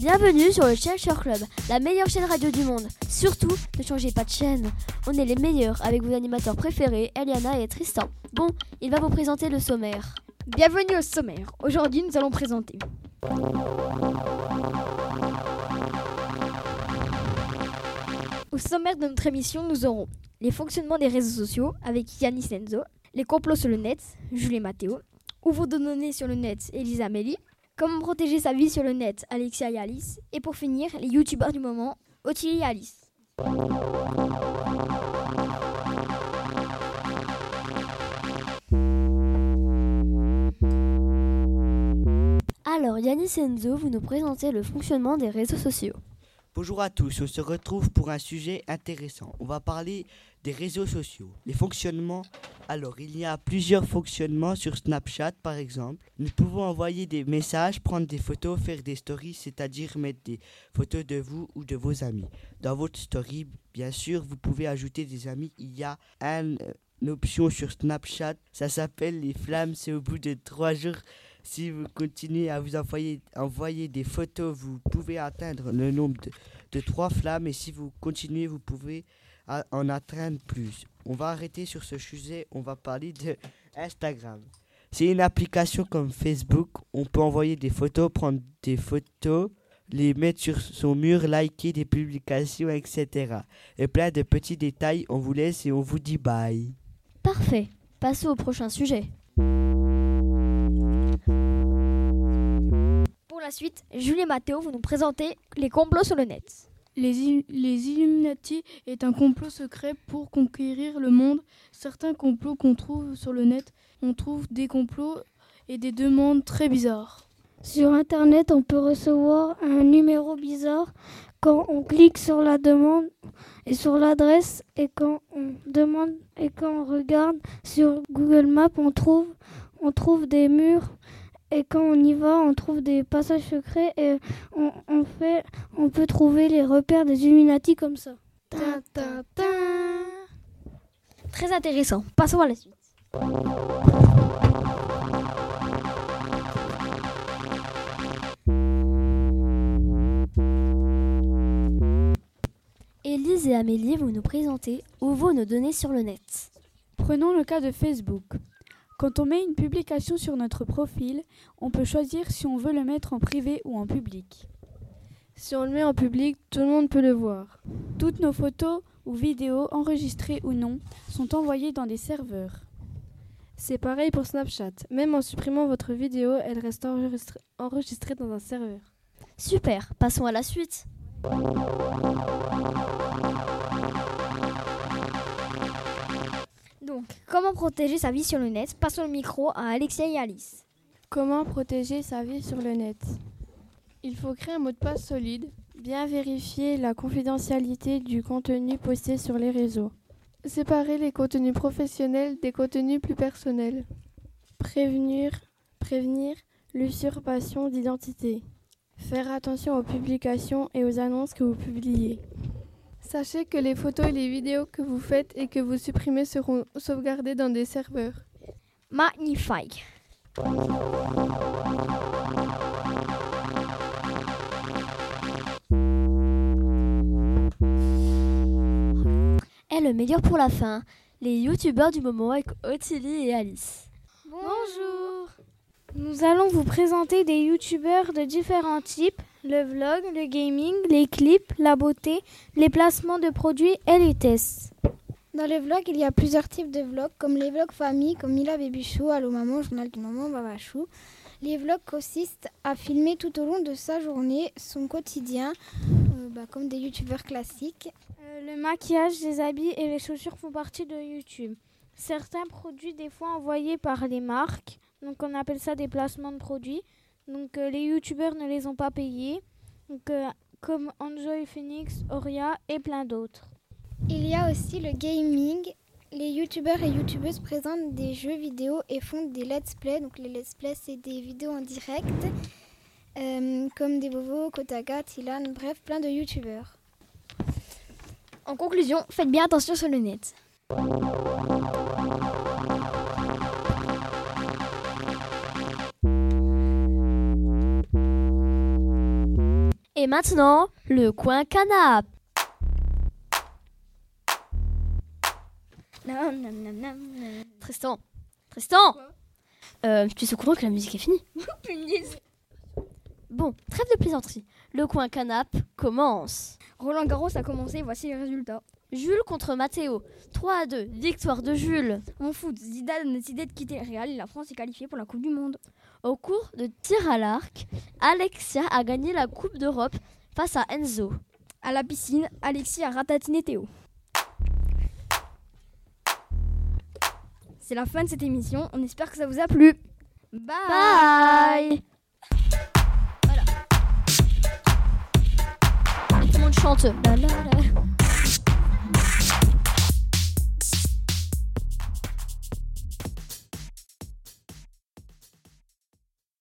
Bienvenue sur le Challenger Club, la meilleure chaîne radio du monde. Surtout, ne changez pas de chaîne. On est les meilleurs avec vos animateurs préférés, Eliana et Tristan. Bon, il va vous présenter le sommaire. Bienvenue au sommaire. Aujourd'hui, nous allons présenter. Au sommaire de notre émission, nous aurons les fonctionnements des réseaux sociaux avec Yanis Enzo, les complots sur le net, Julie Matteo, où vous donner sur le net, Elisa Amélie, comment protéger sa vie sur le net, Alexia et Alice, et pour finir, les youtubeurs du moment, Ottilie et Alice. Alors, Yanis Enzo, vous nous présentez le fonctionnement des réseaux sociaux. Bonjour à tous, on se retrouve pour un sujet intéressant. On va parler des réseaux sociaux, les fonctionnements. Alors, il y a plusieurs fonctionnements sur Snapchat par exemple. Nous pouvons envoyer des messages, prendre des photos, faire des stories, c'est-à-dire mettre des photos de vous ou de vos amis. Dans votre story, bien sûr, vous pouvez ajouter des amis. Il y a une option sur Snapchat, ça s'appelle les flammes, c'est au bout de trois jours si vous continuez à vous envoyer, envoyer des photos, vous pouvez atteindre le nombre de, de 3 flammes et si vous continuez, vous pouvez en atteindre plus. On va arrêter sur ce sujet, on va parler de Instagram. C'est une application comme Facebook, on peut envoyer des photos, prendre des photos, les mettre sur son mur, liker des publications, etc. Et plein de petits détails, on vous laisse et on vous dit bye. Parfait, passons au prochain sujet. Pour la suite, Julie et Mathéo vont nous présenter les complots sur le net. Les, les, Illuminati est un complot secret pour conquérir le monde. Certains complots qu'on trouve sur le net, on trouve des complots et des demandes très bizarres. Sur Internet, on peut recevoir un numéro bizarre quand on clique sur la demande et sur l'adresse et quand on demande et quand on regarde sur Google Maps, on trouve on trouve des murs et quand on y va, on trouve des passages secrets et on, fait, on peut trouver les repères des Illuminati comme ça. Très intéressant. Passons à la suite. Élise et Amélie vont nous présenter où vont nos données sur le net. Prenons le cas de Facebook. Quand on met une publication sur notre profil, on peut choisir si on veut le mettre en privé ou en public. Si on le met en public, tout le monde peut le voir. Toutes nos photos ou vidéos, enregistrées ou non, sont envoyées dans des serveurs. C'est pareil pour Snapchat. Même en supprimant votre vidéo, elle reste enregistrée dans un serveur. Super, passons à la suite. Donc, comment protéger sa vie sur le net? Passons le micro à Alexia et Alice. Comment protéger sa vie sur le net? Il faut créer un mot de passe solide, bien vérifier la confidentialité du contenu posté sur les réseaux, séparer les contenus professionnels des contenus plus personnels, prévenir, prévenir l'usurpation d'identité, faire attention aux publications et aux annonces que vous publiez. Sachez que les photos et les vidéos que vous faites et que vous supprimez seront sauvegardées dans des serveurs. Magnifique. Et le meilleur pour la fin, les youtubeurs du moment avec Ottilie et Alice. Bonjour Nous allons vous présenter des youtubeurs de différents types le vlog, le gaming, les clips, la beauté, les placements de produits et les tests. Dans les vlogs, il y a plusieurs types de vlogs, comme les vlogs famille, comme Mila Bébichou, Allo Maman, Journal du Maman, Babachou. Les vlogs consistent à filmer tout au long de sa journée, son quotidien, euh, bah, comme des youtubeurs classiques. Euh, le maquillage, les habits et les chaussures font partie de YouTube. Certains produits, des fois envoyés par les marques, donc on appelle ça des placements de produits. Donc euh, les youtubeurs ne les ont pas payés, donc, euh, comme Enjoy Phoenix, Oria et plein d'autres. Il y a aussi le gaming. Les youtubeurs et youtubeuses présentent des jeux vidéo et font des let's play. Donc les let's play c'est des vidéos en direct, euh, comme des Bobo, Kotaga, Tilan, bref plein de youtubeurs. En conclusion, faites bien attention sur le net. Et maintenant, le coin canap. Tristan, Tristan euh, Tu es au courant que la musique est finie Punaise. Bon, trêve de plaisanterie. Le coin canap commence. Roland Garros a commencé, voici les résultats. Jules contre Matteo. 3 à 2. Victoire de Jules. En foot, Zidane a décidé de quitter le Real et la France est qualifiée pour la Coupe du Monde. Au cours de tir à l'arc, Alexia a gagné la Coupe d'Europe face à Enzo. À la piscine, Alexis a ratatiné Théo. C'est la fin de cette émission, on espère que ça vous a plu. Bye, Bye Voilà. Tout le monde chante. La, la, la.